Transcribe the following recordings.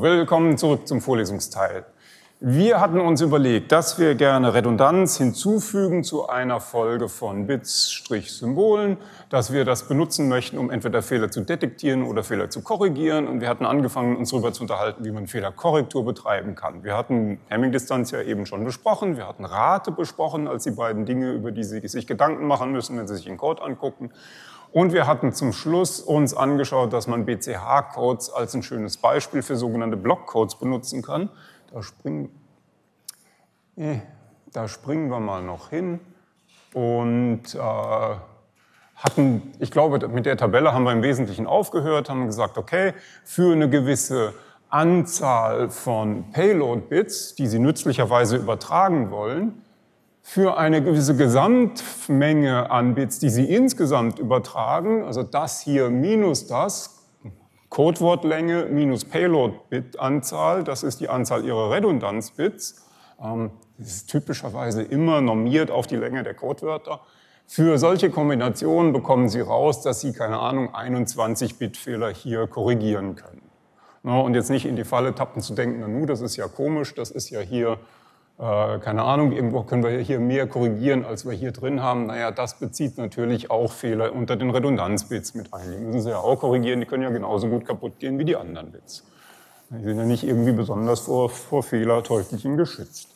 Willkommen zurück zum Vorlesungsteil. Wir hatten uns überlegt, dass wir gerne Redundanz hinzufügen zu einer Folge von Bits-Symbolen, dass wir das benutzen möchten, um entweder Fehler zu detektieren oder Fehler zu korrigieren. Und wir hatten angefangen, uns darüber zu unterhalten, wie man Fehlerkorrektur betreiben kann. Wir hatten Hamming-Distanz ja eben schon besprochen, wir hatten Rate besprochen als die beiden Dinge, über die Sie sich Gedanken machen müssen, wenn Sie sich den Code angucken. Und wir hatten zum Schluss uns angeschaut, dass man BCH-Codes als ein schönes Beispiel für sogenannte Blockcodes benutzen kann. Da springen, eh, da springen wir mal noch hin und äh, hatten, ich glaube, mit der Tabelle haben wir im Wesentlichen aufgehört, haben gesagt, okay, für eine gewisse Anzahl von Payload-Bits, die Sie nützlicherweise übertragen wollen, für eine gewisse Gesamtmenge an Bits, die Sie insgesamt übertragen, also das hier minus das, Codewortlänge minus Payload-Bit-Anzahl, das ist die Anzahl Ihrer Redundanz-Bits. Ähm, das ist typischerweise immer normiert auf die Länge der Codewörter. Für solche Kombinationen bekommen Sie raus, dass Sie, keine Ahnung, 21-Bit-Fehler hier korrigieren können. Und jetzt nicht in die Falle tappen zu denken, na nu, das ist ja komisch, das ist ja hier äh, keine Ahnung, irgendwo können wir hier mehr korrigieren, als wir hier drin haben. Naja, das bezieht natürlich auch Fehler unter den Redundanzbits mit ein. Die müssen Sie ja auch korrigieren, die können ja genauso gut kaputt gehen wie die anderen Bits. Die sind ja nicht irgendwie besonders vor, vor Fehlerteufelchen geschützt.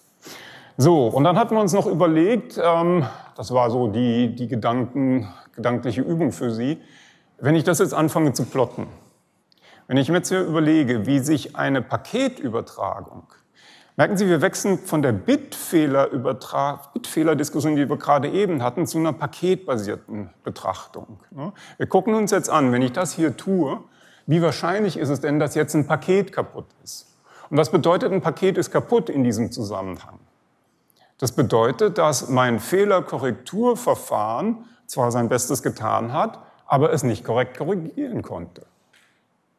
So, und dann hatten wir uns noch überlegt, ähm, das war so die, die Gedanken, gedankliche Übung für Sie, wenn ich das jetzt anfange zu plotten, wenn ich mir jetzt hier überlege, wie sich eine Paketübertragung Merken Sie, wir wechseln von der Bitfehlerdiskussion, die wir gerade eben hatten, zu einer paketbasierten Betrachtung. Wir gucken uns jetzt an, wenn ich das hier tue, wie wahrscheinlich ist es denn, dass jetzt ein Paket kaputt ist? Und was bedeutet, ein Paket ist kaputt in diesem Zusammenhang? Das bedeutet, dass mein Fehlerkorrekturverfahren zwar sein Bestes getan hat, aber es nicht korrekt korrigieren konnte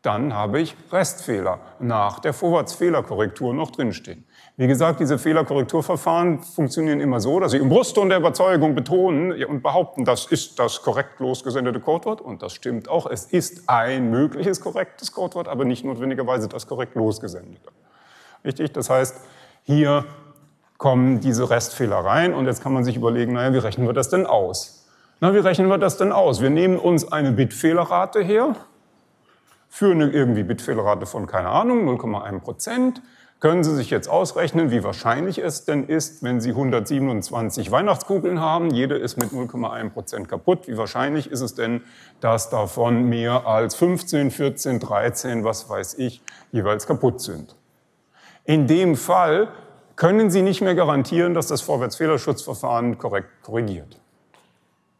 dann habe ich Restfehler nach der Vorwärtsfehlerkorrektur noch drinstehen. Wie gesagt, diese Fehlerkorrekturverfahren funktionieren immer so, dass sie im Brustton der Überzeugung betonen und behaupten, das ist das korrekt losgesendete Codewort und das stimmt auch. Es ist ein mögliches korrektes Codewort, aber nicht notwendigerweise das korrekt losgesendete. Richtig? Das heißt, hier kommen diese Restfehler rein und jetzt kann man sich überlegen, naja, wie rechnen wir das denn aus? Na, wie rechnen wir das denn aus? Wir nehmen uns eine Bitfehlerrate her, für eine irgendwie Bitfehlerrate von, keine Ahnung, 0,1 Prozent, können Sie sich jetzt ausrechnen, wie wahrscheinlich es denn ist, wenn Sie 127 Weihnachtskugeln haben, jede ist mit 0,1 Prozent kaputt. Wie wahrscheinlich ist es denn, dass davon mehr als 15, 14, 13, was weiß ich, jeweils kaputt sind? In dem Fall können Sie nicht mehr garantieren, dass das Vorwärtsfehlerschutzverfahren korrekt korrigiert.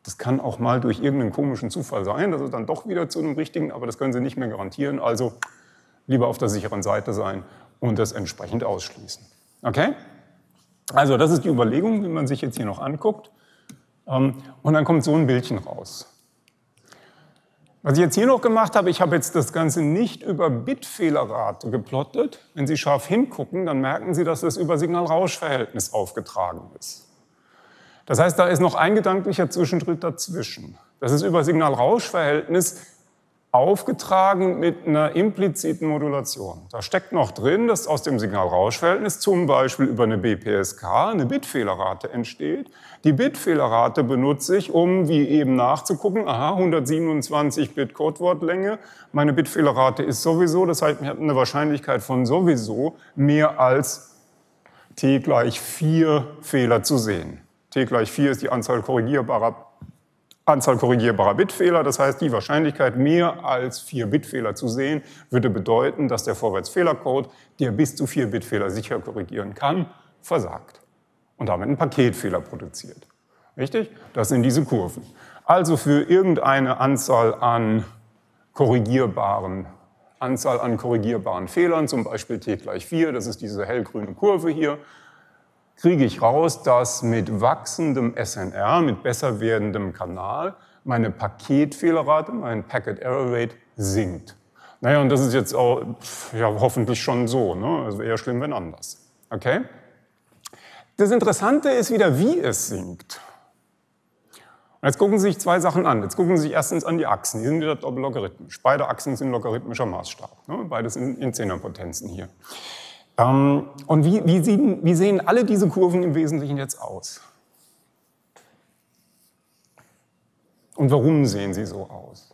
Das kann auch mal durch irgendeinen komischen Zufall sein, dass es dann doch wieder zu einem richtigen, aber das können Sie nicht mehr garantieren. Also lieber auf der sicheren Seite sein und das entsprechend ausschließen. Okay? Also das ist die Überlegung, wie man sich jetzt hier noch anguckt. Ähm, und dann kommt so ein Bildchen raus. Was ich jetzt hier noch gemacht habe, ich habe jetzt das Ganze nicht über Bitfehlerrate geplottet. Wenn Sie scharf hingucken, dann merken Sie, dass das über Signal-Rausch-Verhältnis aufgetragen ist. Das heißt, da ist noch ein gedanklicher Zwischenschritt dazwischen. Das ist über Signal-Rausch-Verhältnis aufgetragen mit einer impliziten Modulation. Da steckt noch drin, dass aus dem Signal-Rausch-Verhältnis zum Beispiel über eine BPSK eine Bitfehlerrate entsteht. Die Bitfehlerrate benutze ich, um wie eben nachzugucken, aha, 127 Bit Codewortlänge, meine Bitfehlerrate ist sowieso, das heißt, ich habe eine Wahrscheinlichkeit von sowieso mehr als t gleich 4 Fehler zu sehen t gleich 4 ist die Anzahl korrigierbarer, Anzahl korrigierbarer Bitfehler. Das heißt, die Wahrscheinlichkeit, mehr als 4 Bitfehler zu sehen, würde bedeuten, dass der Vorwärtsfehlercode, der bis zu 4 Bitfehler sicher korrigieren kann, versagt und damit einen Paketfehler produziert. Richtig? Das sind diese Kurven. Also für irgendeine Anzahl an korrigierbaren Anzahl an korrigierbaren Fehlern, zum Beispiel t gleich 4, das ist diese hellgrüne Kurve hier, kriege ich raus, dass mit wachsendem SNR, mit besser werdendem Kanal, meine Paketfehlerrate, mein Packet Error Rate sinkt. Naja, und das ist jetzt auch ja, hoffentlich schon so, ne? also eher schlimm, wenn anders. Okay? Das Interessante ist wieder, wie es sinkt. Und jetzt gucken Sie sich zwei Sachen an. Jetzt gucken Sie sich erstens an die Achsen. Die sind wieder doppellogarithmisch. Beide Achsen sind logarithmischer Maßstab. Ne? Beides in, in Zehnerpotenzen hier. Ähm, und wie, wie, sehen, wie sehen alle diese Kurven im Wesentlichen jetzt aus? Und warum sehen sie so aus?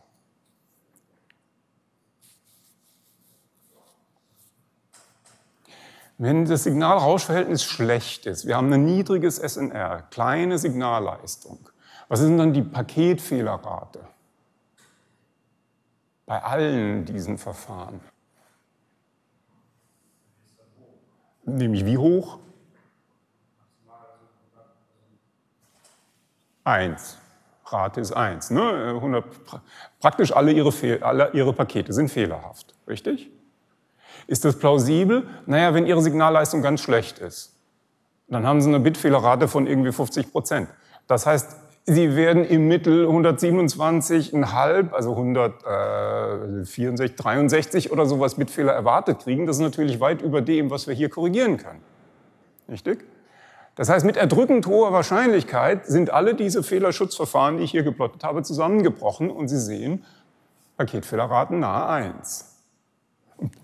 Wenn das Signal-Rausch-Verhältnis schlecht ist, wir haben ein niedriges SNR, kleine Signalleistung, was ist denn dann die Paketfehlerrate? Bei allen diesen Verfahren. Nämlich wie hoch? Eins. Rate ist eins. Ne? 100, praktisch alle ihre, alle ihre Pakete sind fehlerhaft. Richtig? Ist das plausibel? Naja, wenn Ihre Signalleistung ganz schlecht ist, dann haben Sie eine Bitfehlerrate von irgendwie 50 Prozent. Das heißt, Sie werden im Mittel 127,5, also 164, 63 oder sowas mit Fehler erwartet kriegen. Das ist natürlich weit über dem, was wir hier korrigieren können. Richtig? Das heißt, mit erdrückend hoher Wahrscheinlichkeit sind alle diese Fehlerschutzverfahren, die ich hier geplottet habe, zusammengebrochen und Sie sehen Paketfehlerraten nahe 1.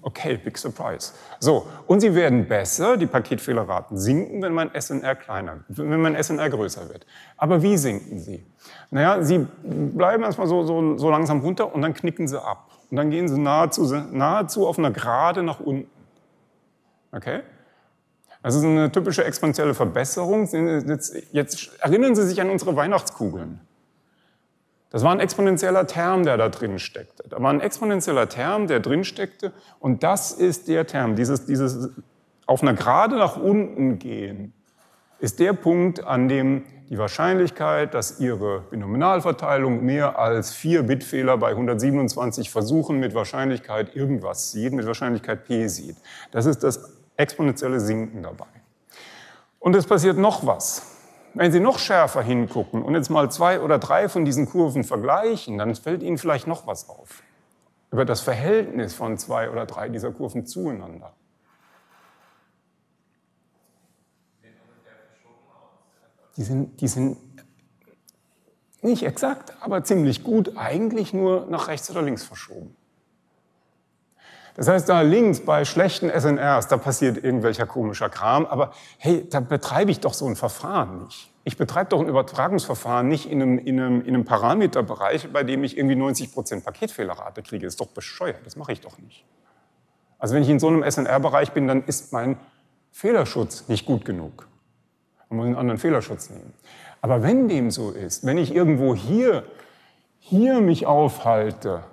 Okay, big surprise. So, und sie werden besser, die Paketfehlerraten sinken, wenn mein SNR kleiner, wenn mein SNR größer wird. Aber wie sinken sie? Naja, sie bleiben erstmal so, so, so langsam runter und dann knicken sie ab. Und dann gehen sie nahezu, nahezu auf einer Gerade nach unten. Okay? Das ist eine typische exponentielle Verbesserung. Jetzt, jetzt erinnern Sie sich an unsere Weihnachtskugeln. Das war ein exponentieller Term, der da drin steckte. Da war ein exponentieller Term, der drin steckte. Und das ist der Term, dieses, dieses auf einer Gerade nach unten gehen, ist der Punkt, an dem die Wahrscheinlichkeit, dass Ihre Binominalverteilung mehr als vier Bitfehler bei 127 Versuchen mit Wahrscheinlichkeit irgendwas sieht, mit Wahrscheinlichkeit p sieht. Das ist das exponentielle Sinken dabei. Und es passiert noch was. Wenn Sie noch schärfer hingucken und jetzt mal zwei oder drei von diesen Kurven vergleichen, dann fällt Ihnen vielleicht noch was auf über das Verhältnis von zwei oder drei dieser Kurven zueinander. Die sind, die sind nicht exakt, aber ziemlich gut, eigentlich nur nach rechts oder links verschoben. Das heißt, da links bei schlechten SNRs, da passiert irgendwelcher komischer Kram, aber hey, da betreibe ich doch so ein Verfahren nicht. Ich betreibe doch ein Übertragungsverfahren nicht in einem, in einem, in einem Parameterbereich, bei dem ich irgendwie 90 Prozent Paketfehlerrate kriege. Das ist doch bescheuert, das mache ich doch nicht. Also wenn ich in so einem SNR-Bereich bin, dann ist mein Fehlerschutz nicht gut genug. Man muss einen anderen Fehlerschutz nehmen. Aber wenn dem so ist, wenn ich irgendwo hier, hier mich aufhalte,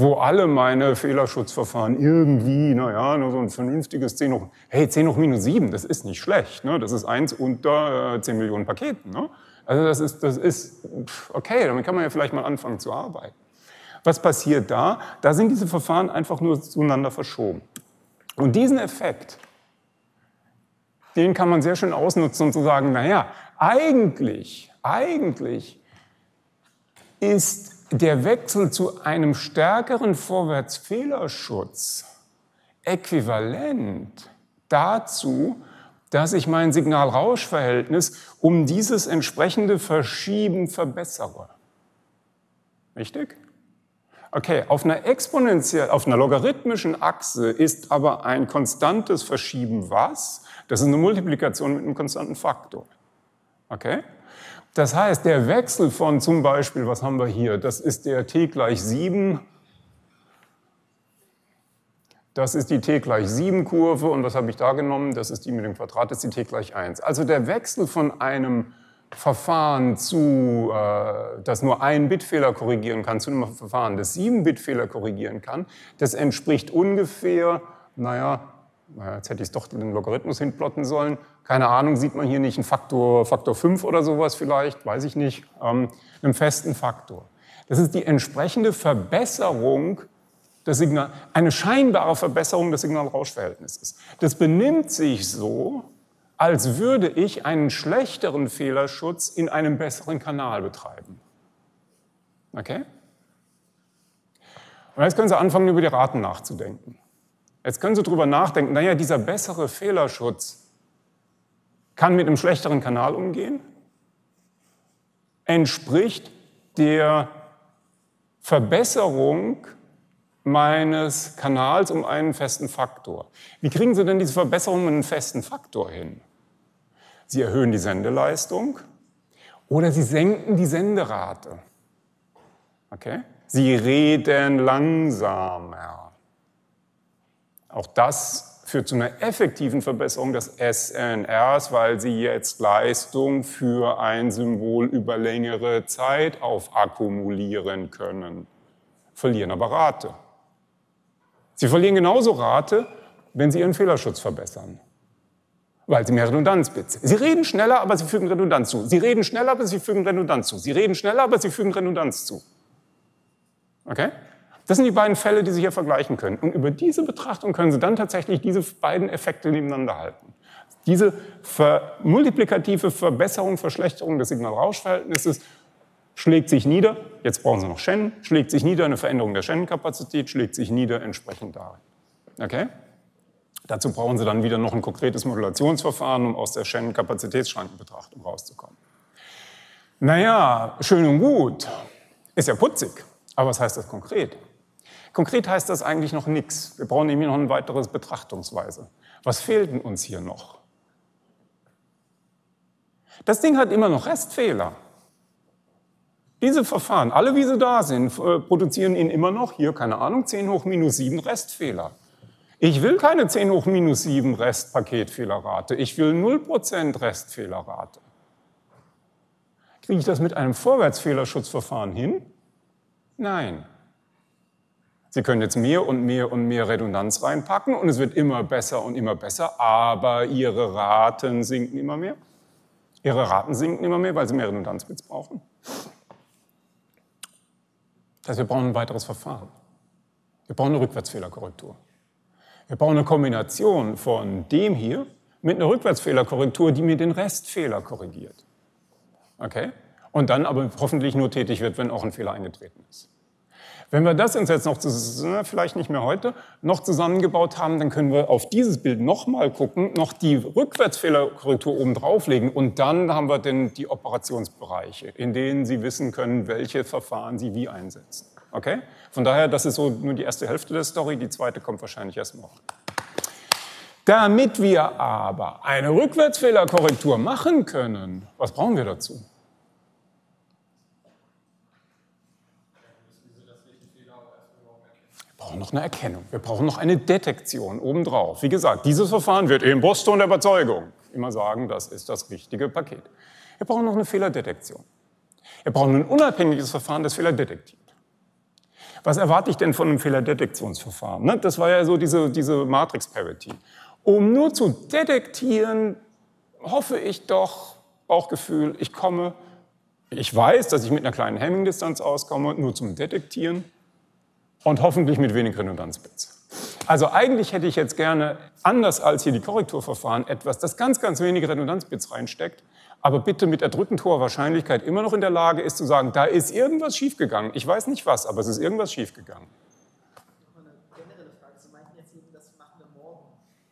wo alle meine Fehlerschutzverfahren irgendwie, naja, nur so ein vernünftiges 10 hoch, hey, 10 hoch minus 7, das ist nicht schlecht, ne? das ist eins unter äh, 10 Millionen Paketen. Ne? Also das ist, das ist, okay, damit kann man ja vielleicht mal anfangen zu arbeiten. Was passiert da? Da sind diese Verfahren einfach nur zueinander verschoben. Und diesen Effekt, den kann man sehr schön ausnutzen und zu sagen, naja, eigentlich, eigentlich ist der Wechsel zu einem stärkeren Vorwärtsfehlerschutz äquivalent dazu, dass ich mein Signal-Rausch-Verhältnis um dieses entsprechende Verschieben verbessere. Richtig? Okay, auf einer exponentiell, auf einer logarithmischen Achse ist aber ein konstantes Verschieben was? Das ist eine Multiplikation mit einem konstanten Faktor. Okay? Das heißt, der Wechsel von zum Beispiel, was haben wir hier? Das ist der t gleich 7. Das ist die t gleich 7 Kurve und was habe ich da genommen? Das ist die mit dem Quadrat, das ist die t gleich 1. Also der Wechsel von einem Verfahren zu, äh, das nur einen Bitfehler korrigieren kann, zu einem Verfahren, das sieben Bitfehler korrigieren kann, das entspricht ungefähr, naja, jetzt hätte ich es doch den Logarithmus hinplotten sollen, keine Ahnung, sieht man hier nicht einen Faktor, Faktor 5 oder sowas vielleicht, weiß ich nicht, ähm, einem festen Faktor. Das ist die entsprechende Verbesserung des Signal, eine scheinbare Verbesserung des Signal-Rausch-Verhältnisses. Das benimmt sich so, als würde ich einen schlechteren Fehlerschutz in einem besseren Kanal betreiben. Okay? Und jetzt können Sie anfangen, über die Raten nachzudenken. Jetzt können Sie darüber nachdenken, naja, dieser bessere Fehlerschutz, kann mit einem schlechteren Kanal umgehen? entspricht der Verbesserung meines Kanals um einen festen Faktor. Wie kriegen Sie denn diese Verbesserung um einen festen Faktor hin? Sie erhöhen die Sendeleistung oder Sie senken die Senderate. Okay? Sie reden langsamer. Auch das führt zu einer effektiven Verbesserung des SNRs, weil Sie jetzt Leistung für ein Symbol über längere Zeit aufakkumulieren können. Verlieren aber Rate. Sie verlieren genauso Rate, wenn Sie Ihren Fehlerschutz verbessern weil sie mehr Redundanzbits. Sie reden schneller, aber sie fügen Redundanz zu. Sie reden schneller, aber sie fügen Redundanz zu. Sie reden schneller, aber sie fügen Redundanz zu. Okay? Das sind die beiden Fälle, die Sie hier vergleichen können. Und über diese Betrachtung können Sie dann tatsächlich diese beiden Effekte nebeneinander halten. Diese ver multiplikative Verbesserung, Verschlechterung des Signal-Rausch-Verhältnisses schlägt sich nieder, jetzt brauchen Sie noch Shannon, schlägt sich nieder eine Veränderung der Shannon-Kapazität, schlägt sich nieder entsprechend darin. Okay? Dazu brauchen Sie dann wieder noch ein konkretes Modulationsverfahren, um aus der Shannon-Kapazitätsschrankenbetrachtung rauszukommen. Naja, schön und gut, ist ja putzig, aber was heißt das konkret? Konkret heißt das eigentlich noch nichts. Wir brauchen nämlich noch eine weitere Betrachtungsweise. Was fehlt denn uns hier noch? Das Ding hat immer noch Restfehler. Diese Verfahren, alle wie sie da sind, äh, produzieren Ihnen immer noch, hier keine Ahnung, 10 hoch minus 7 Restfehler. Ich will keine 10 hoch minus 7 Restpaketfehlerrate. Ich will 0% Restfehlerrate. Kriege ich das mit einem Vorwärtsfehlerschutzverfahren hin? Nein. Sie können jetzt mehr und mehr und mehr Redundanz reinpacken und es wird immer besser und immer besser, aber Ihre Raten sinken immer mehr. Ihre Raten sinken immer mehr, weil Sie mehr Redundanzbits brauchen. Das heißt, wir brauchen ein weiteres Verfahren. Wir brauchen eine Rückwärtsfehlerkorrektur. Wir brauchen eine Kombination von dem hier mit einer Rückwärtsfehlerkorrektur, die mir den Restfehler korrigiert. Okay? Und dann aber hoffentlich nur tätig wird, wenn auch ein Fehler eingetreten ist. Wenn wir das jetzt noch, vielleicht nicht mehr heute, noch zusammengebaut haben, dann können wir auf dieses Bild nochmal gucken, noch die Rückwärtsfehlerkorrektur oben drauflegen und dann haben wir denn die Operationsbereiche, in denen Sie wissen können, welche Verfahren Sie wie einsetzen. Okay? Von daher, das ist so nur die erste Hälfte der Story, die zweite kommt wahrscheinlich erst morgen. Damit wir aber eine Rückwärtsfehlerkorrektur machen können, was brauchen wir dazu? Brauchen noch eine Erkennung. Wir brauchen noch eine Detektion obendrauf. Wie gesagt, dieses Verfahren wird im Boston der Überzeugung immer sagen, das ist das richtige Paket. Wir brauchen noch eine Fehlerdetektion. Wir brauchen ein unabhängiges Verfahren, das Fehler detektiert. Was erwarte ich denn von einem Fehlerdetektionsverfahren? Ne? Das war ja so diese, diese Matrix-Parity. Um nur zu detektieren, hoffe ich doch, Bauchgefühl, ich komme, ich weiß, dass ich mit einer kleinen Hemming-Distanz auskomme, nur zum Detektieren und hoffentlich mit wenig Redundanzbits. Also eigentlich hätte ich jetzt gerne, anders als hier die Korrekturverfahren, etwas, das ganz, ganz wenige Redundanzbits reinsteckt, aber bitte mit erdrückend hoher Wahrscheinlichkeit immer noch in der Lage ist zu sagen, da ist irgendwas schiefgegangen. Ich weiß nicht was, aber es ist irgendwas schiefgegangen.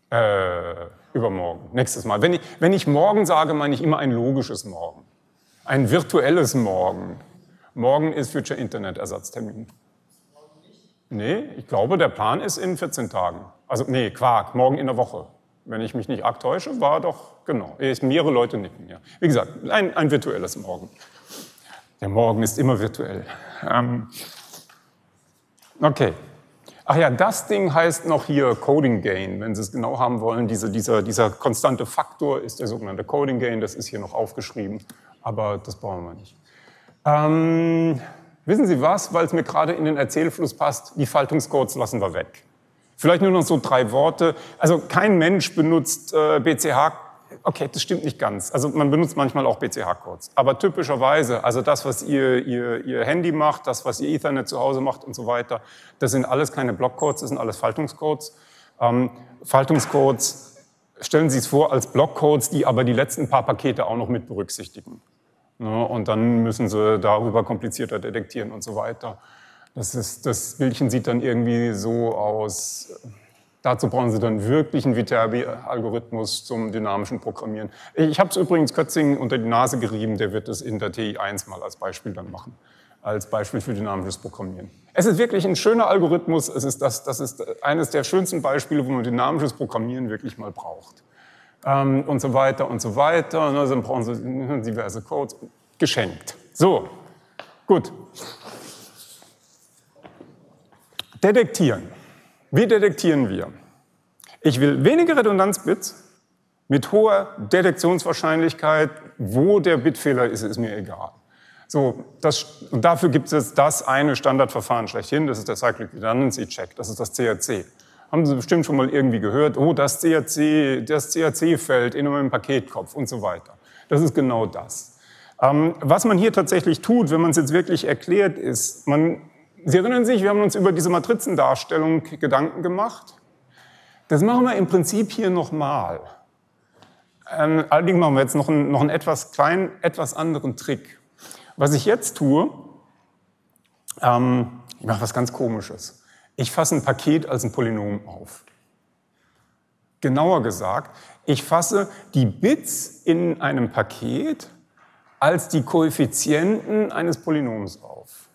Äh, übermorgen, nächstes Mal. Wenn ich, wenn ich morgen sage, meine ich immer ein logisches Morgen. Ein virtuelles Morgen. Morgen ist Future Internet Ersatztermin. Nee, ich glaube, der Plan ist in 14 Tagen. Also, nee, Quark, morgen in der Woche wenn ich mich nicht arg täusche, war doch, genau, mehrere Leute nicken, ja. Wie gesagt, ein, ein virtuelles Morgen. Der Morgen ist immer virtuell. Ähm, okay. Ach ja, das Ding heißt noch hier Coding Gain. Wenn Sie es genau haben wollen, diese, dieser, dieser konstante Faktor ist der sogenannte Coding Gain. Das ist hier noch aufgeschrieben, aber das brauchen wir nicht. Ähm, wissen Sie was, weil es mir gerade in den Erzählfluss passt, die Faltungscodes lassen wir weg. Vielleicht nur noch so drei Worte. Also kein Mensch benutzt äh, BCH. Okay, das stimmt nicht ganz. Also man benutzt manchmal auch BCH-Codes. Aber typischerweise, also das, was ihr, ihr, ihr Handy macht, das, was ihr Ethernet zu Hause macht und so weiter, das sind alles keine Blockcodes, das sind alles Faltungscodes. Ähm, Faltungscodes, stellen Sie es vor als Blockcodes, die aber die letzten paar Pakete auch noch mit berücksichtigen. Ja, und dann müssen Sie darüber komplizierter detektieren und so weiter. Das, ist, das Bildchen sieht dann irgendwie so aus. Dazu brauchen Sie dann wirklich einen Viterbi-Algorithmus zum dynamischen Programmieren. Ich habe es übrigens Kötzing unter die Nase gerieben, der wird es in der TI1 mal als Beispiel dann machen, als Beispiel für dynamisches Programmieren. Es ist wirklich ein schöner Algorithmus, es ist das, das ist eines der schönsten Beispiele, wo man dynamisches Programmieren wirklich mal braucht. Ähm, und so weiter und so weiter. Und dann brauchen Sie diverse Codes. Geschenkt. So, gut. Detektieren. Wie detektieren wir? Ich will wenige Redundanzbits mit hoher Detektionswahrscheinlichkeit. Wo der Bitfehler ist, ist mir egal. So, das, und dafür gibt es das eine Standardverfahren schlechthin, das ist der Cyclic Redundancy Check, das ist das CRC. Haben Sie bestimmt schon mal irgendwie gehört, oh, das CRC, das CRC-Feld in einem Paketkopf und so weiter. Das ist genau das. Ähm, was man hier tatsächlich tut, wenn man es jetzt wirklich erklärt, ist, man Sie erinnern sich, wir haben uns über diese Matrizendarstellung Gedanken gemacht. Das machen wir im Prinzip hier nochmal. Ähm, allerdings machen wir jetzt noch einen, noch einen etwas kleinen, etwas anderen Trick. Was ich jetzt tue, ähm, ich mache was ganz Komisches. Ich fasse ein Paket als ein Polynom auf. Genauer gesagt, ich fasse die Bits in einem Paket als die Koeffizienten eines Polynoms auf.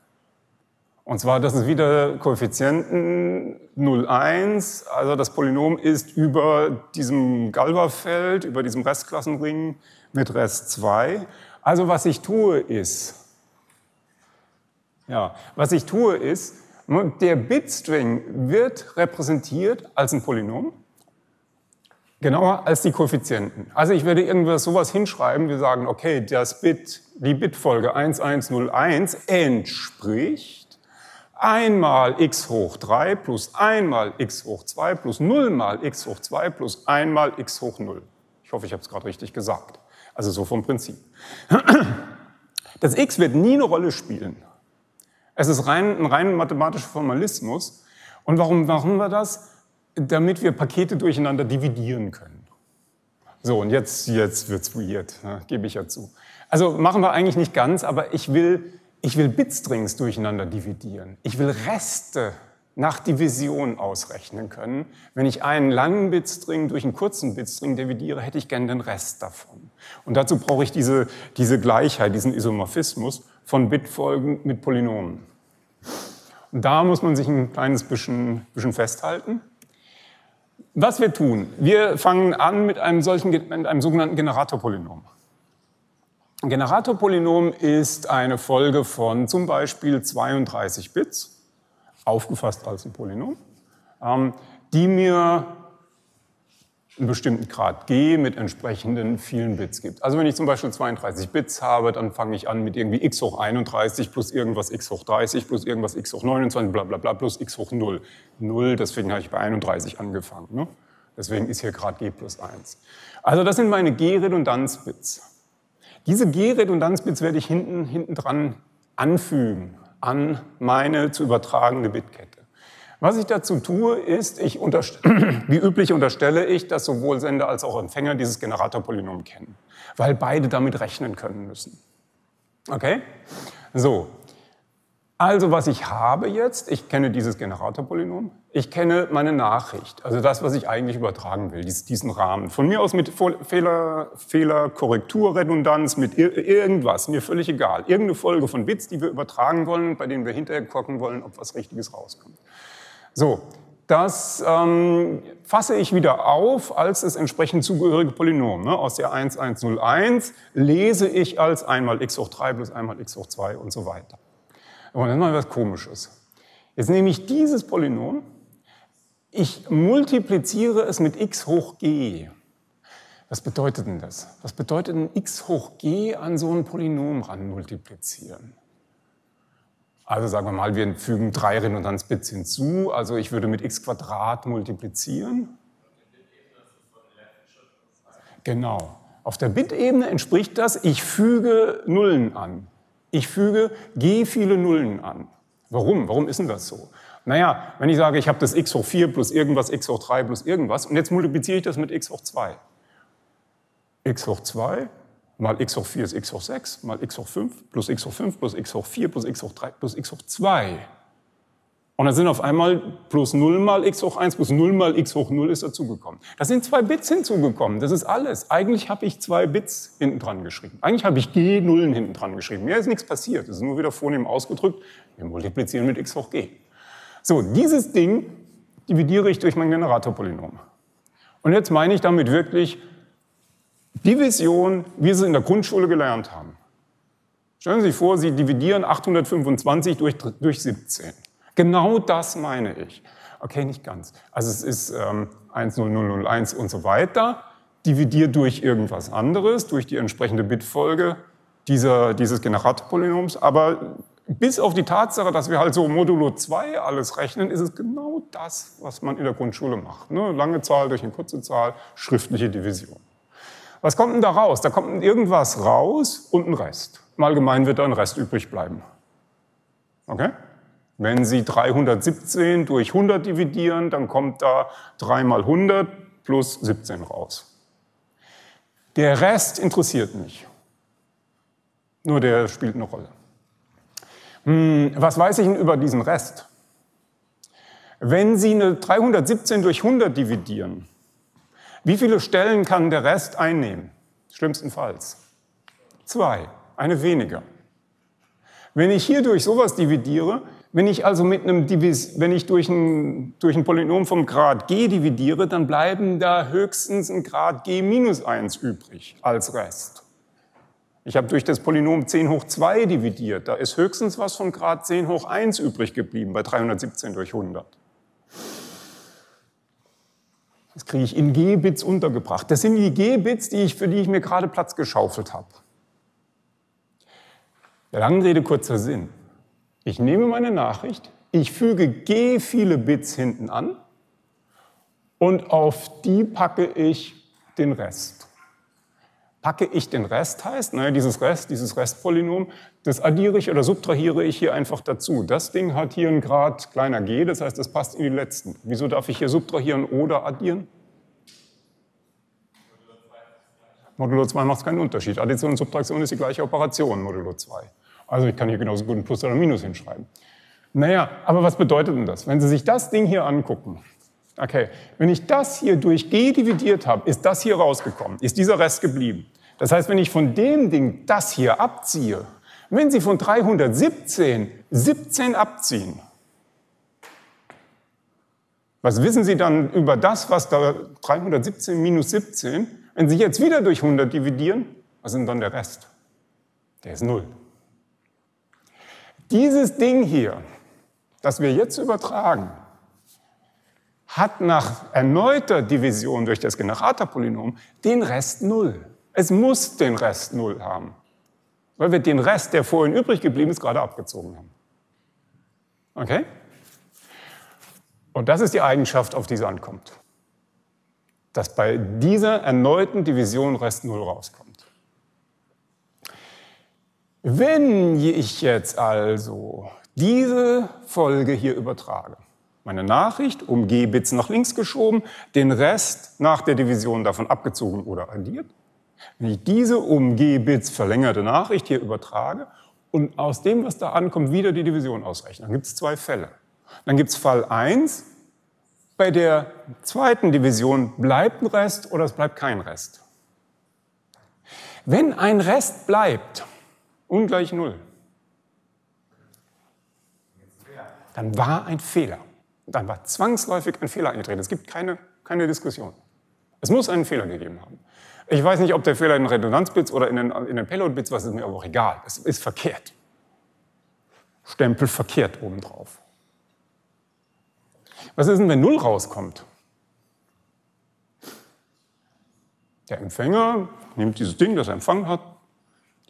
Und zwar, das ist wieder Koeffizienten 0, 1. Also das Polynom ist über diesem Galba-Feld, über diesem Restklassenring mit Rest 2. Also was ich tue ist, ja, was ich tue ist, der Bitstring wird repräsentiert als ein Polynom, genauer als die Koeffizienten. Also ich werde irgendwas sowas hinschreiben, wir sagen, okay, das Bit, die Bitfolge 1101 entspricht einmal x hoch 3 plus einmal x hoch 2 plus 0 mal x hoch 2 plus einmal x hoch 0. Ich hoffe, ich habe es gerade richtig gesagt. Also so vom Prinzip. Das x wird nie eine Rolle spielen. Es ist rein, ein rein mathematischer Formalismus. Und warum machen wir das? Damit wir Pakete durcheinander dividieren können. So, und jetzt, jetzt wird's weird, ne? gebe ich ja zu. Also machen wir eigentlich nicht ganz, aber ich will ich will Bitstrings durcheinander dividieren. Ich will Reste nach Division ausrechnen können. Wenn ich einen langen Bitstring durch einen kurzen Bitstring dividiere, hätte ich gerne den Rest davon. Und dazu brauche ich diese, diese Gleichheit, diesen Isomorphismus von Bitfolgen mit Polynomen. Da muss man sich ein kleines bisschen, bisschen festhalten. Was wir tun, wir fangen an mit einem solchen, mit einem sogenannten Generatorpolynom. Ein Generatorpolynom ist eine Folge von zum Beispiel 32 Bits, aufgefasst als ein Polynom, ähm, die mir einen bestimmten Grad G mit entsprechenden vielen Bits gibt. Also wenn ich zum Beispiel 32 Bits habe, dann fange ich an mit irgendwie x hoch 31 plus irgendwas x hoch 30 plus irgendwas x hoch 29 bla bla bla plus x hoch 0. 0, deswegen habe ich bei 31 angefangen. Ne? Deswegen ist hier Grad G plus 1. Also das sind meine G-Redundanzbits. Diese G-Redundanzbits werde ich hinten, hinten dran anfügen an meine zu übertragende Bitkette. Was ich dazu tue, ist, ich wie üblich unterstelle ich, dass sowohl Sender als auch Empfänger dieses Generatorpolynom kennen, weil beide damit rechnen können müssen. Okay? So, also was ich habe jetzt, ich kenne dieses Generatorpolynom, ich kenne meine Nachricht, also das, was ich eigentlich übertragen will, diesen Rahmen. Von mir aus mit Fehler, Fehler Korrektur, Redundanz, mit irgendwas, mir völlig egal. Irgendeine Folge von Bits, die wir übertragen wollen, bei denen wir hinterher gucken wollen, ob was Richtiges rauskommt. So, das ähm, fasse ich wieder auf als das entsprechend zugehörige Polynom. Ne? Aus der 1101 lese ich als einmal x hoch 3 plus einmal x hoch 2 und so weiter. Und dann mal was Komisches. Jetzt nehme ich dieses Polynom, ich multipliziere es mit x hoch g. Was bedeutet denn das? Was bedeutet denn x hoch g an so ein Polynom ran multiplizieren? Also sagen wir mal, wir fügen drei Redundanzbits hinzu. Also ich würde mit x Quadrat multiplizieren. Genau. Auf der Bit-Ebene entspricht das, ich füge Nullen an. Ich füge g viele Nullen an. Warum? Warum ist denn das so? Naja, wenn ich sage, ich habe das x hoch 4 plus irgendwas, x hoch 3 plus irgendwas, und jetzt multipliziere ich das mit x hoch 2. x hoch 2 mal x hoch 4 ist x hoch 6, mal x hoch 5 plus x hoch 5 plus x hoch 4 plus x hoch 3 plus x hoch 2. Und dann sind auf einmal plus 0 mal x hoch 1 plus 0 mal x hoch 0 ist dazugekommen. Da sind zwei Bits hinzugekommen. Das ist alles. Eigentlich habe ich zwei Bits hinten dran geschrieben. Eigentlich habe ich g Nullen hinten dran geschrieben. Mehr ist nichts passiert. Das ist nur wieder vornehm ausgedrückt. Wir multiplizieren mit x hoch g. So, dieses Ding dividiere ich durch mein Generatorpolynom. Und jetzt meine ich damit wirklich Division, wie Sie es in der Grundschule gelernt haben. Stellen Sie sich vor, Sie dividieren 825 durch, durch 17. Genau das meine ich. Okay, nicht ganz. Also es ist ähm, 10001 und so weiter, dividiert durch irgendwas anderes, durch die entsprechende Bitfolge dieser, dieses Generatorpolynoms. Aber bis auf die Tatsache, dass wir halt so modulo 2 alles rechnen, ist es genau das, was man in der Grundschule macht. Ne? Lange Zahl durch eine kurze Zahl, schriftliche Division. Was kommt denn da raus? Da kommt irgendwas raus und ein Rest. Im Allgemeinen wird da ein Rest übrig bleiben. Okay? Wenn Sie 317 durch 100 dividieren, dann kommt da 3 mal 100 plus 17 raus. Der Rest interessiert mich. Nur der spielt eine Rolle. Hm, was weiß ich denn über diesen Rest? Wenn Sie eine 317 durch 100 dividieren, wie viele Stellen kann der Rest einnehmen? Schlimmstenfalls. Zwei, eine weniger. Wenn ich hier durch sowas dividiere, wenn ich also mit einem Divis, wenn ich durch ein, durch ein Polynom vom Grad g dividiere, dann bleiben da höchstens ein Grad g minus 1 übrig als Rest. Ich habe durch das Polynom 10 hoch 2 dividiert, da ist höchstens was von Grad 10 hoch 1 übrig geblieben bei 317 durch 100. Das kriege ich in G-Bits untergebracht. Das sind die G-Bits, die ich, für die ich mir gerade Platz geschaufelt habe. Der langen Rede kurzer Sinn. Ich nehme meine Nachricht, ich füge G viele Bits hinten an und auf die packe ich den Rest. Packe ich den Rest heißt, naja, dieses Rest, dieses Restpolynom, das addiere ich oder subtrahiere ich hier einfach dazu. Das Ding hat hier einen Grad kleiner g, das heißt, das passt in die letzten. Wieso darf ich hier subtrahieren oder addieren? Modulo 2 macht keinen Unterschied. Addition und Subtraktion ist die gleiche Operation, Modulo 2. Also ich kann hier genauso gut ein Plus oder Minus hinschreiben. Naja, aber was bedeutet denn das? Wenn Sie sich das Ding hier angucken, okay, wenn ich das hier durch g dividiert habe, ist das hier rausgekommen, ist dieser Rest geblieben. Das heißt, wenn ich von dem Ding das hier abziehe, wenn Sie von 317 17 abziehen, was wissen Sie dann über das, was da 317 minus 17, wenn Sie jetzt wieder durch 100 dividieren, was ist denn dann der Rest? Der ist 0. Dieses Ding hier, das wir jetzt übertragen, hat nach erneuter Division durch das Generatorpolynom den Rest 0. Es muss den Rest 0 haben, weil wir den Rest, der vorhin übrig geblieben ist, gerade abgezogen haben. Okay? Und das ist die Eigenschaft, auf die es ankommt. Dass bei dieser erneuten Division Rest 0 rauskommt. Wenn ich jetzt also diese Folge hier übertrage, meine Nachricht um g-Bits nach links geschoben, den Rest nach der Division davon abgezogen oder addiert, wenn ich diese um g-Bits verlängerte Nachricht hier übertrage und aus dem, was da ankommt, wieder die Division ausrechne, dann gibt es zwei Fälle. Dann gibt es Fall 1, bei der zweiten Division bleibt ein Rest oder es bleibt kein Rest. Wenn ein Rest bleibt, ungleich Null. Dann war ein Fehler. Dann war zwangsläufig ein Fehler eingetreten. Es gibt keine, keine Diskussion. Es muss einen Fehler gegeben haben. Ich weiß nicht, ob der Fehler in Redundanzbits oder in den, in den Payload-Bits war, ist mir aber auch egal. Es ist verkehrt. Stempel verkehrt obendrauf. Was ist denn, wenn Null rauskommt? Der Empfänger nimmt dieses Ding, das er empfangen hat,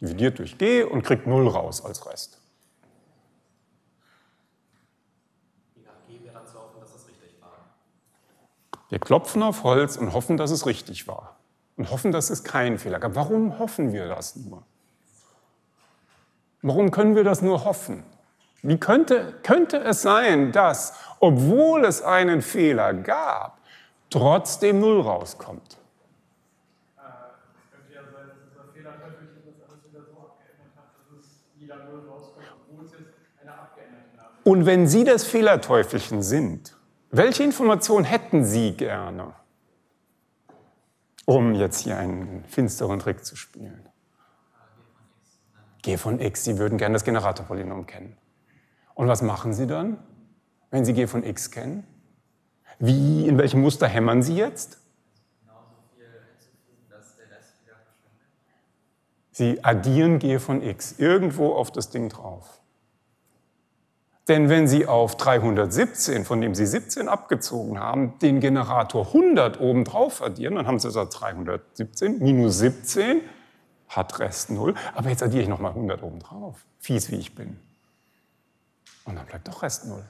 dividiert durch g und kriegt 0 raus als Rest. Wir klopfen auf Holz und hoffen, dass es richtig war. Und hoffen, dass es keinen Fehler gab. Warum hoffen wir das nur? Warum können wir das nur hoffen? Wie könnte, könnte es sein, dass, obwohl es einen Fehler gab, trotzdem Null rauskommt? Und wenn Sie das Fehlerteufelchen sind, welche Information hätten Sie gerne, um jetzt hier einen finsteren Trick zu spielen? G von x, Sie würden gerne das Generatorpolynom kennen. Und was machen Sie dann, wenn Sie G von x kennen? Wie, in welchem Muster hämmern Sie jetzt? Sie addieren G von x irgendwo auf das Ding drauf. Denn wenn Sie auf 317, von dem Sie 17 abgezogen haben, den Generator 100 oben drauf addieren, dann haben Sie so 317 minus 17 hat Rest 0. Aber jetzt addiere ich nochmal 100 oben drauf. Fies wie ich bin. Und dann bleibt doch Rest 0.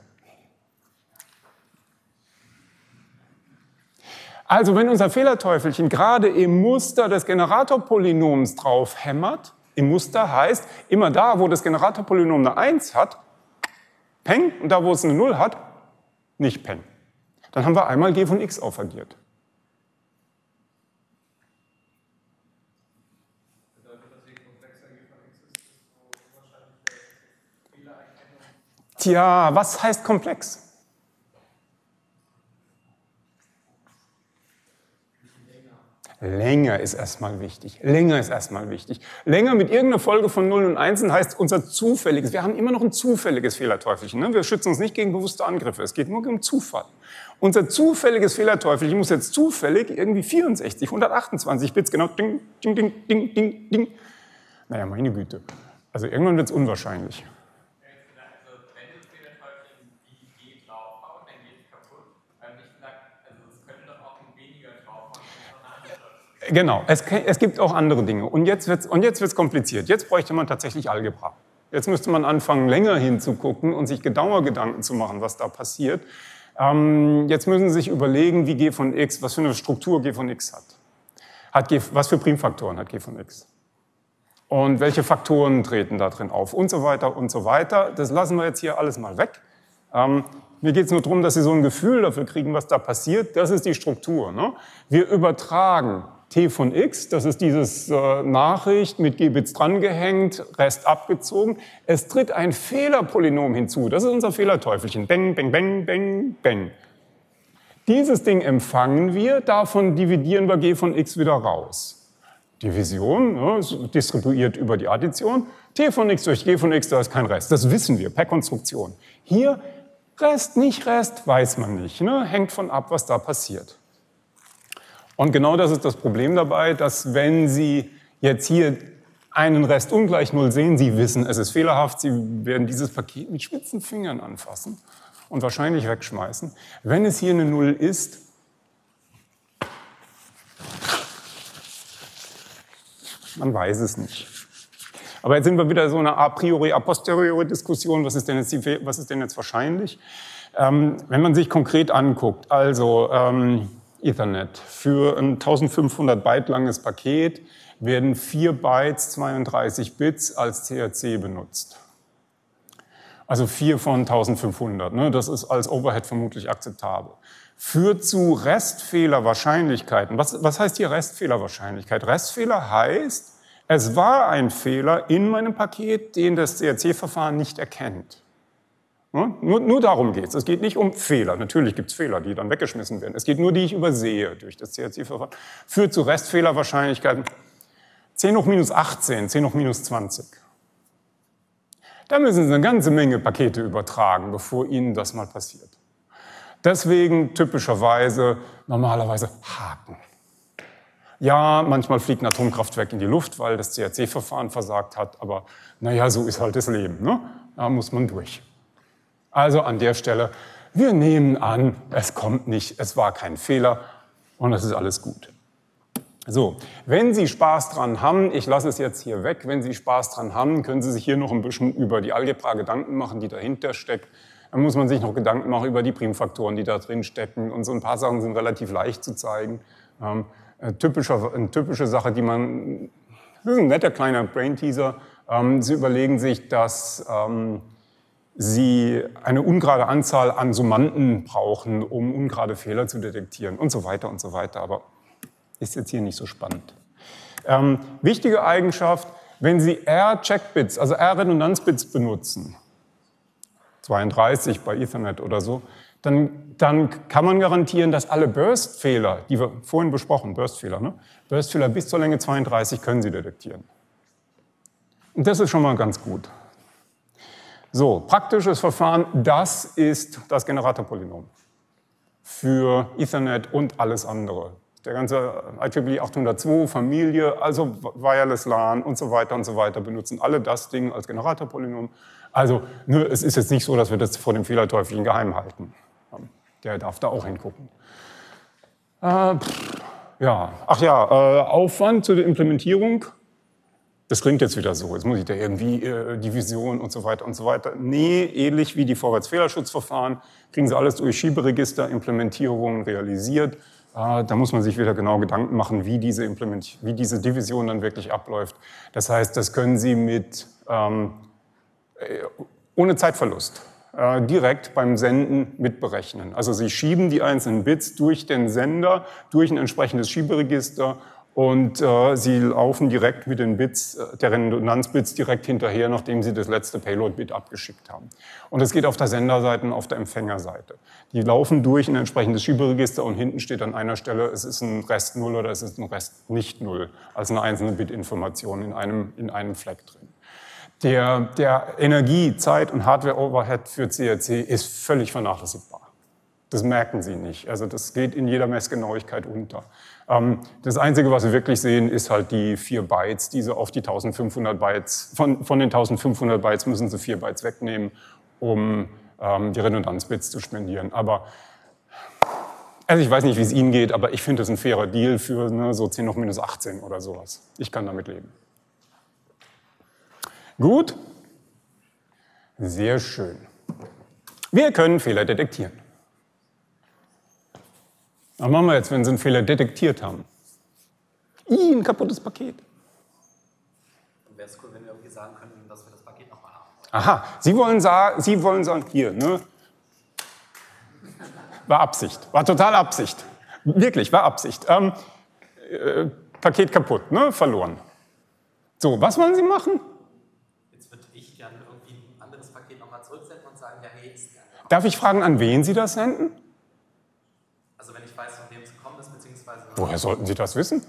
Also wenn unser Fehlerteufelchen gerade im Muster des Generatorpolynoms drauf hämmert, im Muster heißt, immer da, wo das Generatorpolynom eine 1 hat, Peng, und da, wo es eine 0 hat, nicht Peng. Dann haben wir einmal g von x aufaddiert. Tja, was heißt komplex? Länger ist erstmal wichtig. Länger ist erstmal wichtig. Länger mit irgendeiner Folge von Nullen und Einsen heißt unser zufälliges. Wir haben immer noch ein zufälliges Fehlerteufelchen. Ne? Wir schützen uns nicht gegen bewusste Angriffe. Es geht nur um Zufall. Unser zufälliges Fehlerteufelchen muss jetzt zufällig irgendwie 64, 128 Bits genau ding, ding, ding, ding, ding, ding. Naja, meine Güte. Also irgendwann wird es unwahrscheinlich. Genau, es, es, gibt auch andere Dinge. Und jetzt wird es wird's kompliziert. Jetzt bräuchte man tatsächlich Algebra. Jetzt müsste man anfangen, länger hinzugucken und sich genauer Gedanken zu machen, was da passiert. Ähm, jetzt müssen Sie sich überlegen, wie g von x, was für eine Struktur g von x hat. hat g, was für Primfaktoren hat g von x? Und welche Faktoren treten da drin auf? Und so weiter und so weiter. Das lassen wir jetzt hier alles mal weg. Ähm, mir geht es nur darum, dass Sie so ein Gefühl dafür kriegen, was da passiert. Das ist die Struktur. Ne? Wir übertragen t von x, das ist dieses äh, Nachricht mit g Bits drangehängt, Rest abgezogen. Es tritt ein Fehlerpolynom hinzu, das ist unser Fehlerteufelchen. Bang, bang, bang, bang, bang. Dieses Ding empfangen wir, davon dividieren wir g von x wieder raus. Division, ne, distribuiert über die Addition. t von x durch g von x, da ist kein Rest. Das wissen wir per Konstruktion. Hier Rest, nicht Rest, weiß man nicht. Ne? Hängt von ab, was da passiert. Und genau das ist das Problem dabei, dass wenn Sie jetzt hier einen Rest ungleich Null sehen, Sie wissen, es ist fehlerhaft, Sie werden dieses Paket mit spitzen Fingern anfassen und wahrscheinlich wegschmeißen. Wenn es hier eine Null ist, man weiß es nicht. Aber jetzt sind wir wieder so eine a priori, a posteriori Diskussion. Was ist denn jetzt, was ist denn jetzt wahrscheinlich? Ähm, wenn man sich konkret anguckt, also ähm, Ethernet. Für ein 1500 Byte langes Paket werden 4 Bytes 32 Bits als CRC benutzt. Also 4 von 1500. Ne? Das ist als Overhead vermutlich akzeptabel. Führt zu Restfehlerwahrscheinlichkeiten. Was, was heißt hier Restfehlerwahrscheinlichkeit? Restfehler heißt, es war ein Fehler in meinem Paket, den das CRC-Verfahren nicht erkennt. Nur, nur darum geht es. Es geht nicht um Fehler. Natürlich gibt es Fehler, die dann weggeschmissen werden. Es geht nur, die ich übersehe durch das CRC-Verfahren. Führt zu Restfehlerwahrscheinlichkeiten 10 hoch minus 18, 10 hoch minus 20. Da müssen Sie eine ganze Menge Pakete übertragen, bevor Ihnen das mal passiert. Deswegen typischerweise normalerweise Haken. Ja, manchmal fliegt ein Atomkraftwerk in die Luft, weil das CRC-Verfahren versagt hat, aber naja, so ist halt das Leben. Ne? Da muss man durch. Also an der Stelle, wir nehmen an, es kommt nicht, es war kein Fehler und es ist alles gut. So, wenn Sie Spaß dran haben, ich lasse es jetzt hier weg, wenn Sie Spaß dran haben, können Sie sich hier noch ein bisschen über die Algebra Gedanken machen, die dahinter steckt. Dann muss man sich noch Gedanken machen über die Primfaktoren, die da drin stecken. Und so ein paar Sachen sind relativ leicht zu zeigen. Ähm, eine, typische, eine typische Sache, die man, das ist ein netter kleiner Brain-Teaser. Ähm, Sie überlegen sich, dass ähm, sie eine ungerade Anzahl an Summanden brauchen, um ungerade Fehler zu detektieren und so weiter und so weiter. Aber ist jetzt hier nicht so spannend. Ähm, wichtige Eigenschaft, wenn Sie R-Checkbits, also R-Redundanzbits benutzen, 32 bei Ethernet oder so, dann, dann kann man garantieren, dass alle Burst-Fehler, die wir vorhin besprochen, Burst-Fehler, ne? Burst-Fehler bis zur Länge 32 können Sie detektieren. Und das ist schon mal ganz gut. So, praktisches Verfahren, das ist das Generatorpolynom für Ethernet und alles andere. Der ganze IEEE 802, Familie, also Wireless LAN und so weiter und so weiter benutzen alle das Ding als Generatorpolynom. Also ne, es ist jetzt nicht so, dass wir das vor dem Fehlerteufelchen geheim halten. Der darf da auch hingucken. Äh, ja, ach ja, äh, Aufwand zur Implementierung. Das klingt jetzt wieder so. Jetzt muss ich da irgendwie äh, Division und so weiter und so weiter. Nee, ähnlich wie die Vorwärtsfehlerschutzverfahren kriegen sie alles durch Schieberegister, Implementierungen realisiert. Äh, da muss man sich wieder genau Gedanken machen, wie diese, Implement wie diese Division dann wirklich abläuft. Das heißt, das können Sie mit ähm, äh, ohne Zeitverlust äh, direkt beim Senden mitberechnen. Also Sie schieben die einzelnen Bits durch den Sender, durch ein entsprechendes Schieberegister und äh, Sie laufen direkt mit den Bits, äh, der Redundanzbits direkt hinterher, nachdem Sie das letzte Payload-Bit abgeschickt haben. Und es geht auf der Senderseite und auf der Empfängerseite. Die laufen durch ein entsprechendes Schieberegister und hinten steht an einer Stelle, es ist ein Rest Null oder es ist ein Rest nicht Null, also eine einzelne Bit-Information in einem, in einem Fleck drin. Der, der Energie-, Zeit- und Hardware-Overhead für CRC ist völlig vernachlässigbar. Das merken Sie nicht. Also das geht in jeder Messgenauigkeit unter. Ähm, das Einzige, was Sie wirklich sehen, ist halt die vier Bytes, die Sie auf die 1500 Bytes, von, von den 1500 Bytes müssen Sie vier Bytes wegnehmen, um ähm, die Redundanzbits zu spendieren. Aber also ich weiß nicht, wie es Ihnen geht, aber ich finde das ein fairer Deal für ne, so 10 noch minus 18 oder sowas. Ich kann damit leben. Gut? Sehr schön. Wir können Fehler detektieren. Was machen wir jetzt, wenn Sie einen Fehler detektiert haben? Ih, ein kaputtes Paket. Dann wäre es cool, wenn wir irgendwie sagen könnten, dass wir das Paket nochmal haben. Aha, Sie wollen sagen, Sie wollen sagen, hier, ne? War Absicht, war total Absicht. Wirklich, war Absicht. Ähm, äh, Paket kaputt, ne? Verloren. So, was wollen Sie machen? Darf ich fragen, an wen Sie das senden? Also wenn ich weiß, von wem es gekommen ist, beziehungsweise... Woher sollten Sie das wissen?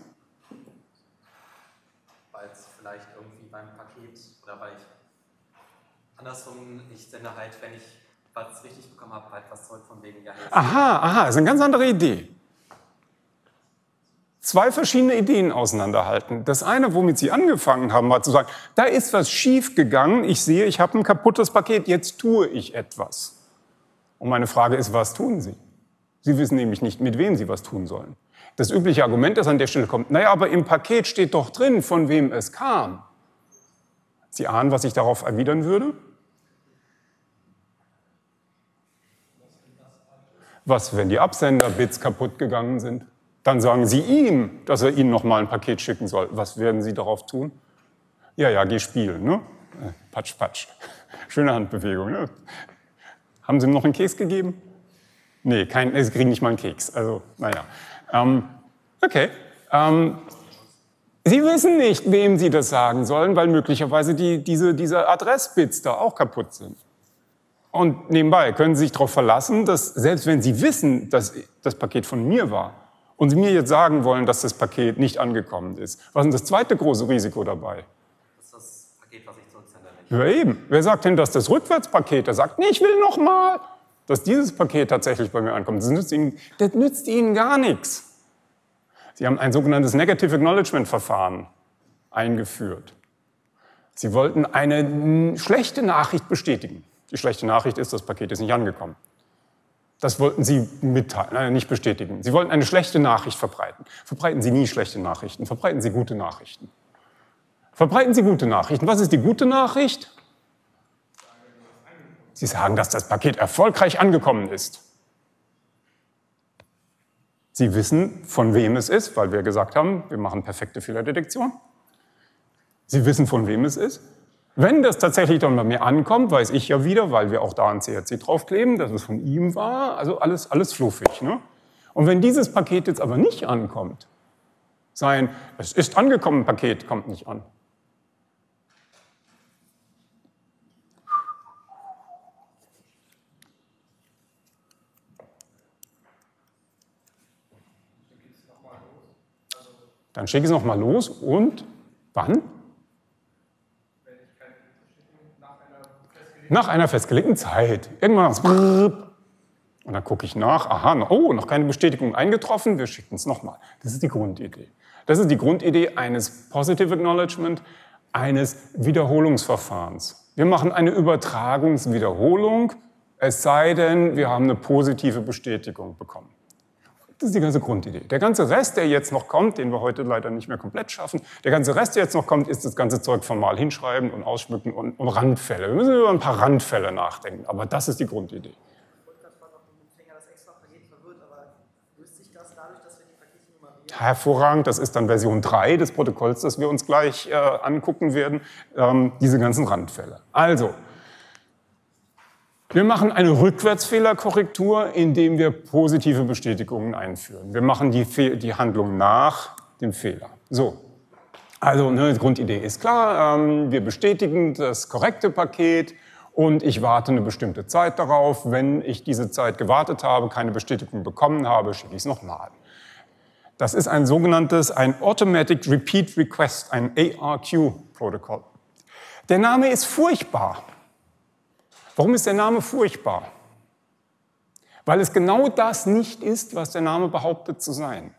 Weil es vielleicht irgendwie beim Paket oder weil ich... Andersrum, ich sende halt, wenn ich was richtig bekommen habe, halt was zurück von wegen... Ja, aha, aha, das ist eine ganz andere Idee. Zwei verschiedene Ideen auseinanderhalten. Das eine, womit Sie angefangen haben, war zu sagen, da ist was schief gegangen, ich sehe, ich habe ein kaputtes Paket, jetzt tue ich etwas. Und meine Frage ist, was tun Sie? Sie wissen nämlich nicht, mit wem Sie was tun sollen. Das übliche Argument, das an der Stelle kommt, naja, aber im Paket steht doch drin, von wem es kam. Sie ahnen, was ich darauf erwidern würde? Was, wenn die Absender-Bits kaputt gegangen sind? Dann sagen Sie ihm, dass er Ihnen nochmal ein Paket schicken soll. Was werden Sie darauf tun? Ja, ja, geh spielen, ne? Äh, patsch, patsch. Schöne Handbewegung, ne? Haben Sie ihm noch einen Keks gegeben? Nee, kein, Sie kriegen nicht mal einen Keks. Also, naja. Ähm, okay. Ähm, Sie wissen nicht, wem Sie das sagen sollen, weil möglicherweise die, diese, diese Adressbits da auch kaputt sind. Und nebenbei können Sie sich darauf verlassen, dass selbst wenn Sie wissen, dass das Paket von mir war und Sie mir jetzt sagen wollen, dass das Paket nicht angekommen ist, was ist das zweite große Risiko dabei? Ja, eben. Wer sagt denn, dass das Rückwärtspaket, der sagt, nee, ich will noch mal, dass dieses Paket tatsächlich bei mir ankommt. Das nützt Ihnen, das nützt Ihnen gar nichts. Sie haben ein sogenanntes Negative Acknowledgement Verfahren eingeführt. Sie wollten eine schlechte Nachricht bestätigen. Die schlechte Nachricht ist, das Paket ist nicht angekommen. Das wollten Sie mitteilen, äh, nicht bestätigen. Sie wollten eine schlechte Nachricht verbreiten. Verbreiten Sie nie schlechte Nachrichten, verbreiten Sie gute Nachrichten. Verbreiten Sie gute Nachrichten. Was ist die gute Nachricht? Sie sagen, dass das Paket erfolgreich angekommen ist. Sie wissen, von wem es ist, weil wir gesagt haben, wir machen perfekte Fehlerdetektion. Sie wissen, von wem es ist. Wenn das tatsächlich dann bei mir ankommt, weiß ich ja wieder, weil wir auch da ein CRC draufkleben, dass es von ihm war. Also alles, alles fluffig. Ne? Und wenn dieses Paket jetzt aber nicht ankommt, sein, es ist angekommen, Paket kommt nicht an, Dann schicke ich es nochmal los und wann? Nach einer festgelegten Zeit. Irgendwann macht und dann gucke ich nach, aha, oh, noch keine Bestätigung eingetroffen, wir schicken es nochmal. Das ist die Grundidee. Das ist die Grundidee eines Positive Acknowledgement, eines Wiederholungsverfahrens. Wir machen eine Übertragungswiederholung, es sei denn, wir haben eine positive Bestätigung bekommen. Das ist die ganze Grundidee. Der ganze Rest, der jetzt noch kommt, den wir heute leider nicht mehr komplett schaffen, der ganze Rest, der jetzt noch kommt, ist das ganze Zeug formal hinschreiben und ausschmücken und, und Randfälle. Wir müssen über ein paar Randfälle nachdenken, aber das ist die Grundidee. hervorragend. Das ist dann Version 3 des Protokolls, das wir uns gleich äh, angucken werden, ähm, diese ganzen Randfälle. Also, wir machen eine Rückwärtsfehlerkorrektur, indem wir positive Bestätigungen einführen. Wir machen die, Fe die Handlung nach dem Fehler. So, also ne, die Grundidee ist klar, ähm, wir bestätigen das korrekte Paket und ich warte eine bestimmte Zeit darauf. Wenn ich diese Zeit gewartet habe, keine Bestätigung bekommen habe, schicke ich es nochmal. Das ist ein sogenanntes, ein Automatic Repeat Request, ein ARQ-Protokoll. Der Name ist furchtbar. Warum ist der Name furchtbar? Weil es genau das nicht ist, was der Name behauptet zu sein.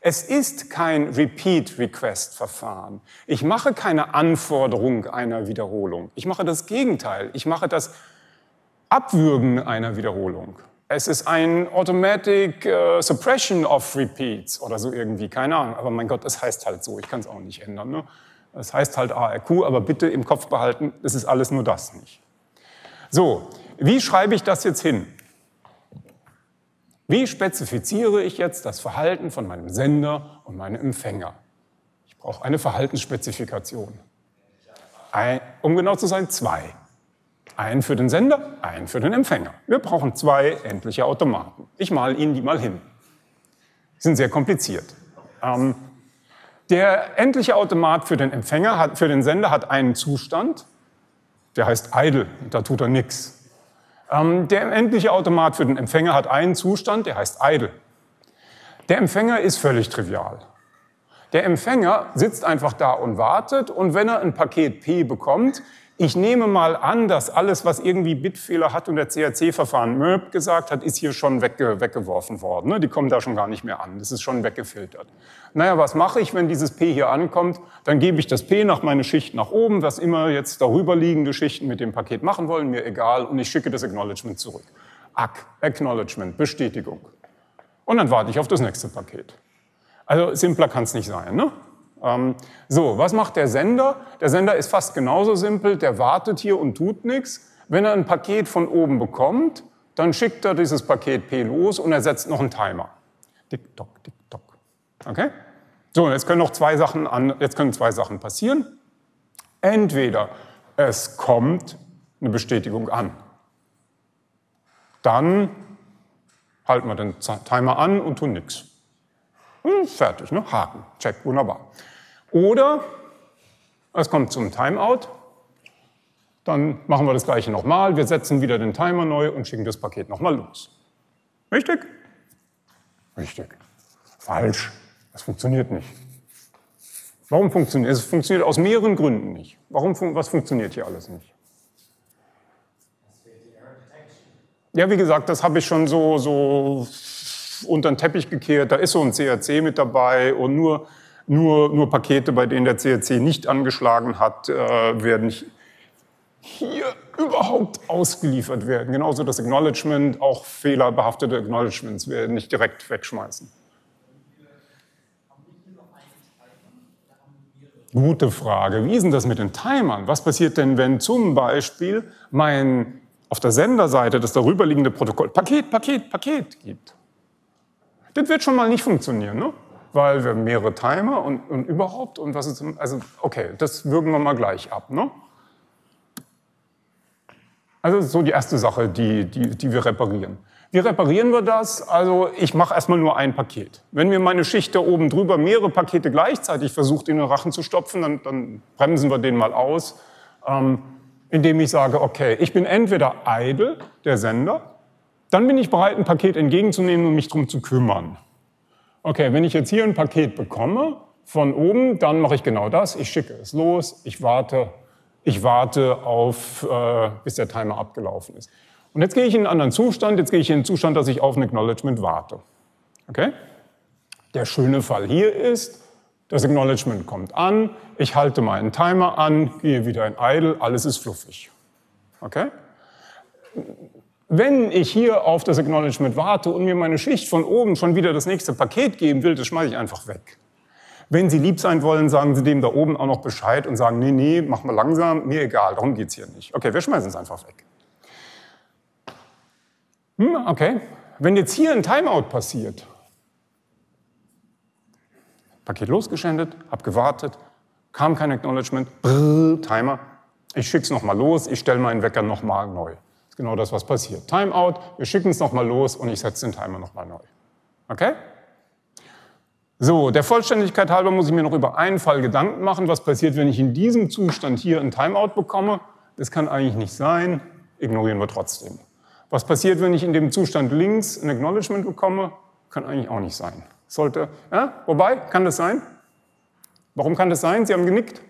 Es ist kein Repeat-Request-Verfahren. Ich mache keine Anforderung einer Wiederholung. Ich mache das Gegenteil. Ich mache das Abwürgen einer Wiederholung. Es ist ein Automatic uh, Suppression of Repeats oder so irgendwie, keine Ahnung. Aber mein Gott, es heißt halt so, ich kann es auch nicht ändern. Ne? Es heißt halt ARQ, aber bitte im Kopf behalten, es ist alles nur das nicht. So, wie schreibe ich das jetzt hin? Wie spezifiziere ich jetzt das Verhalten von meinem Sender und meinem Empfänger? Ich brauche eine Verhaltensspezifikation. Ein, um genau zu sein, zwei. Einen für den Sender, einen für den Empfänger. Wir brauchen zwei endliche Automaten. Ich male Ihnen die mal hin. Die sind sehr kompliziert. Ähm, der endliche Automat für den Empfänger, hat, für den Sender hat einen Zustand, der heißt idle, da tut er nichts. Ähm, der endliche Automat für den Empfänger hat einen Zustand, der heißt idle. Der Empfänger ist völlig trivial. Der Empfänger sitzt einfach da und wartet und wenn er ein Paket P bekommt, ich nehme mal an, dass alles, was irgendwie Bitfehler hat und der CRC-Verfahren MÖP gesagt hat, ist hier schon wegge weggeworfen worden. Ne? Die kommen da schon gar nicht mehr an. Das ist schon weggefiltert. Naja, was mache ich, wenn dieses P hier ankommt? Dann gebe ich das P nach meine Schicht nach oben, was immer jetzt darüber liegende Schichten mit dem Paket machen wollen, mir egal, und ich schicke das Acknowledgement zurück. ACK, Acknowledgement, Bestätigung. Und dann warte ich auf das nächste Paket. Also simpler kann es nicht sein. Ne? Ähm, so, was macht der Sender? Der Sender ist fast genauso simpel, der wartet hier und tut nichts. Wenn er ein Paket von oben bekommt, dann schickt er dieses Paket P los und er setzt noch einen Timer. Tick, tock, tick, tock. Okay? So, jetzt können noch zwei Sachen an, jetzt können zwei Sachen passieren. Entweder es kommt eine Bestätigung an. Dann halten wir den Timer an und tun nichts. Hm, fertig, ne? Haken, check, wunderbar. Oder es kommt zum Timeout, dann machen wir das gleiche nochmal, wir setzen wieder den Timer neu und schicken das Paket nochmal los. Richtig? Richtig. Falsch. Das funktioniert nicht. Warum funktioniert es? Es funktioniert aus mehreren Gründen nicht. Warum, was funktioniert hier alles nicht? Ja, wie gesagt, das habe ich schon so, so unter den Teppich gekehrt. Da ist so ein CRC mit dabei und nur nur, nur Pakete, bei denen der CRC nicht angeschlagen hat, äh, werden hier überhaupt ausgeliefert werden. Genauso das Acknowledgement, auch fehlerbehaftete Acknowledgements werden nicht direkt wegschmeißen. Gute Frage. Wie ist denn das mit den Timern? Was passiert denn, wenn zum Beispiel mein auf der Senderseite das darüberliegende Protokoll Paket, Paket, Paket gibt? Das wird schon mal nicht funktionieren. Ne? weil wir mehrere Timer und, und überhaupt und was ist, also okay, das würgen wir mal gleich ab. Ne? Also so die erste Sache, die, die, die wir reparieren. Wie reparieren wir das? Also ich mache erstmal nur ein Paket. Wenn mir meine Schicht da oben drüber mehrere Pakete gleichzeitig versucht, in den Rachen zu stopfen, dann, dann bremsen wir den mal aus, ähm, indem ich sage, okay, ich bin entweder idle, der Sender, dann bin ich bereit, ein Paket entgegenzunehmen und mich darum zu kümmern. Okay, wenn ich jetzt hier ein Paket bekomme von oben, dann mache ich genau das. Ich schicke es los, ich warte, ich warte auf, äh, bis der Timer abgelaufen ist. Und jetzt gehe ich in einen anderen Zustand. Jetzt gehe ich in einen Zustand, dass ich auf ein Acknowledgement warte. Okay? Der schöne Fall hier ist, das Acknowledgement kommt an, ich halte meinen Timer an, gehe wieder in Idle, alles ist fluffig. Okay? Wenn ich hier auf das Acknowledgement warte und mir meine Schicht von oben schon wieder das nächste Paket geben will, das schmeiße ich einfach weg. Wenn Sie lieb sein wollen, sagen Sie dem da oben auch noch Bescheid und sagen, nee, nee, mach mal langsam, mir egal, darum geht's hier nicht. Okay, wir schmeißen es einfach weg. Hm, okay, wenn jetzt hier ein Timeout passiert, Paket losgeschändet, habe gewartet, kam kein Acknowledgement, brrr, Timer, ich schicke es nochmal los, ich stelle meinen Wecker nochmal neu. Genau das, was passiert. Timeout, wir schicken es nochmal los und ich setze den Timer nochmal neu. Okay? So, der Vollständigkeit halber muss ich mir noch über einen Fall Gedanken machen, was passiert, wenn ich in diesem Zustand hier ein Timeout bekomme. Das kann eigentlich nicht sein, ignorieren wir trotzdem. Was passiert, wenn ich in dem Zustand links ein Acknowledgement bekomme? Kann eigentlich auch nicht sein. Sollte, ja? Wobei, kann das sein? Warum kann das sein? Sie haben genickt.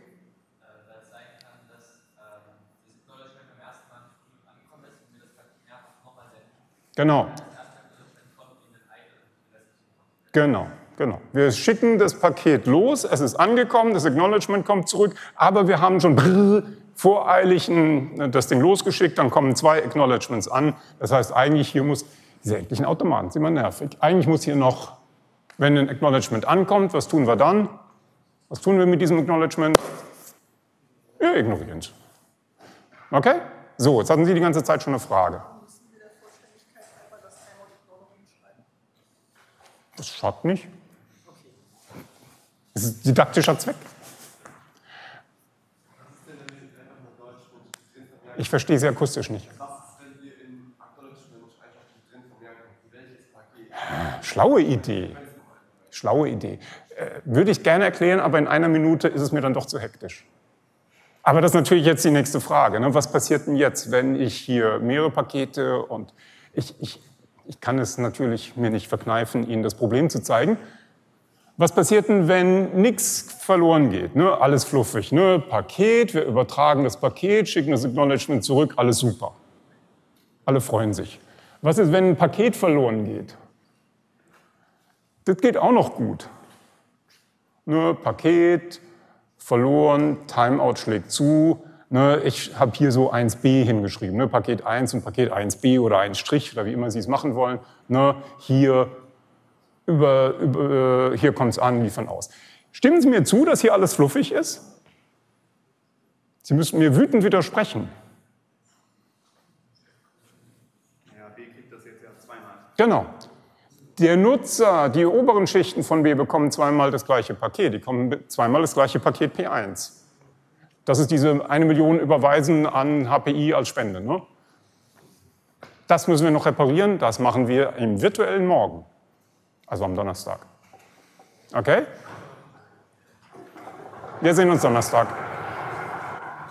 Genau. Genau, genau. Wir schicken das Paket los, es ist angekommen, das Acknowledgement kommt zurück, aber wir haben schon brrr, voreilig das Ding losgeschickt, dann kommen zwei Acknowledgements an. Das heißt, eigentlich hier muss, diese endlichen Automaten sind immer nervig. Eigentlich muss hier noch, wenn ein Acknowledgement ankommt, was tun wir dann? Was tun wir mit diesem Acknowledgement? Wir ignorieren es. Okay? So, jetzt hatten Sie die ganze Zeit schon eine Frage. Das schadet nicht. Das ist didaktischer Zweck. Ich verstehe Sie akustisch nicht. Schlaue Idee. Schlaue Idee. Äh, würde ich gerne erklären, aber in einer Minute ist es mir dann doch zu hektisch. Aber das ist natürlich jetzt die nächste Frage. Ne? Was passiert denn jetzt, wenn ich hier mehrere Pakete und ich, ich, ich kann es natürlich mir nicht verkneifen, Ihnen das Problem zu zeigen. Was passiert denn, wenn nichts verloren geht? Ne? Alles fluffig. Ne? Paket, wir übertragen das Paket, schicken das Acknowledgement zurück, alles super. Alle freuen sich. Was ist, wenn ein Paket verloren geht? Das geht auch noch gut. Ne? Paket, verloren, Timeout schlägt zu. Ne? Ich habe hier so 1b hingeschrieben, ne? Paket 1 und Paket 1b oder 1 Strich oder wie immer Sie es machen wollen. Ne? Hier über, über, hier kommt es an, liefern aus. Stimmen Sie mir zu, dass hier alles fluffig ist? Sie müssen mir wütend widersprechen. Ja, B kriegt das jetzt ja zweimal. Genau. Der Nutzer, die oberen Schichten von B bekommen zweimal das gleiche Paket. Die bekommen zweimal das gleiche Paket P1. Das ist diese eine Million Überweisen an HPI als Spende. Ne? Das müssen wir noch reparieren. Das machen wir im virtuellen Morgen also am Donnerstag. Okay? Wir sehen uns Donnerstag.